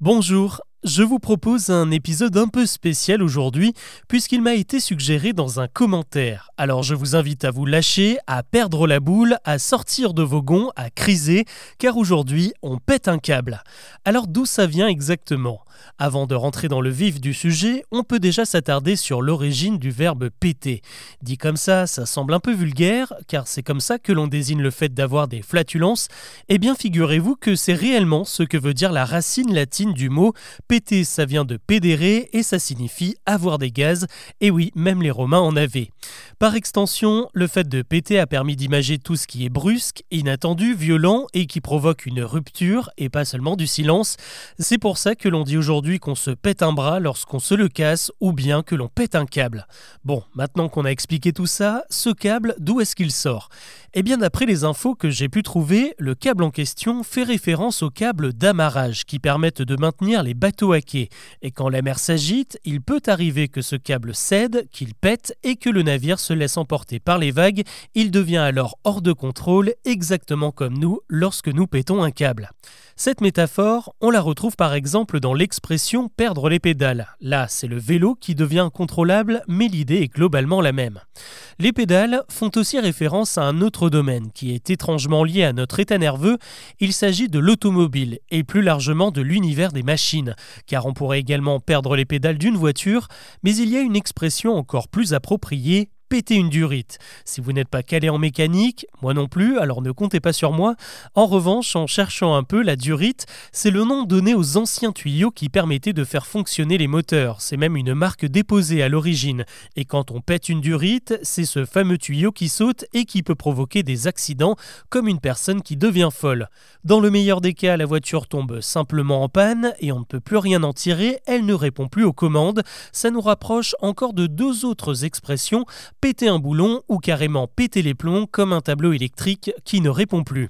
Bonjour, je vous propose un épisode un peu spécial aujourd'hui puisqu'il m'a été suggéré dans un commentaire. Alors je vous invite à vous lâcher, à perdre la boule, à sortir de vos gonds, à criser, car aujourd'hui on pète un câble. Alors d'où ça vient exactement? Avant de rentrer dans le vif du sujet, on peut déjà s'attarder sur l'origine du verbe péter. Dit comme ça, ça semble un peu vulgaire, car c'est comme ça que l'on désigne le fait d'avoir des flatulences. Eh bien, figurez-vous que c'est réellement ce que veut dire la racine latine du mot péter. Ça vient de pédérer et ça signifie avoir des gaz. Et oui, même les Romains en avaient. Par extension, le fait de péter a permis d'imager tout ce qui est brusque, inattendu, violent et qui provoque une rupture et pas seulement du silence. C'est pour ça que l'on dit aujourd'hui qu'on se pète un bras lorsqu'on se le casse ou bien que l'on pète un câble. Bon, maintenant qu'on a expliqué tout ça, ce câble, d'où est-ce qu'il sort? Eh bien d'après les infos que j'ai pu trouver, le câble en question fait référence aux câbles d'amarrage qui permettent de maintenir les Et quand la mer s'agite, il peut arriver que ce câble cède, qu'il pète et que le navire se laisse emporter par les vagues. Il devient alors hors de contrôle, exactement comme nous lorsque nous pétons un câble. Cette métaphore, on la retrouve par exemple dans l'expression perdre les pédales. Là, c'est le vélo qui devient incontrôlable, mais l'idée est globalement la même. Les pédales font aussi référence à un autre domaine qui est étrangement lié à notre état nerveux. Il s'agit de l'automobile et plus largement de l'univers des machines, car on pourrait également perdre les pédales d'une voiture, mais il y a une expression encore plus appropriée, péter une durite. Si vous n'êtes pas calé en mécanique, moi non plus, alors ne comptez pas sur moi. En revanche, en cherchant un peu, la durite, c'est le nom donné aux anciens tuyaux qui permettaient de faire fonctionner les moteurs. C'est même une marque déposée à l'origine. Et quand on pète une durite, c'est ce fameux tuyau qui saute et qui peut provoquer des accidents, comme une personne qui devient folle. Dans le meilleur des cas, la voiture tombe simplement en panne et on ne peut plus rien en tirer, elle ne répond plus aux commandes. Ça nous rapproche encore de deux autres expressions péter un boulon ou carrément péter les plombs comme un tableau électrique qui ne répond plus.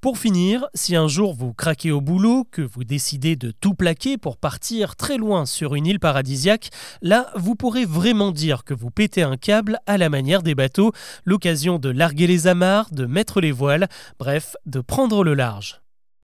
Pour finir, si un jour vous craquez au boulot, que vous décidez de tout plaquer pour partir très loin sur une île paradisiaque, là vous pourrez vraiment dire que vous pétez un câble à la manière des bateaux, l'occasion de larguer les amarres, de mettre les voiles, bref, de prendre le large.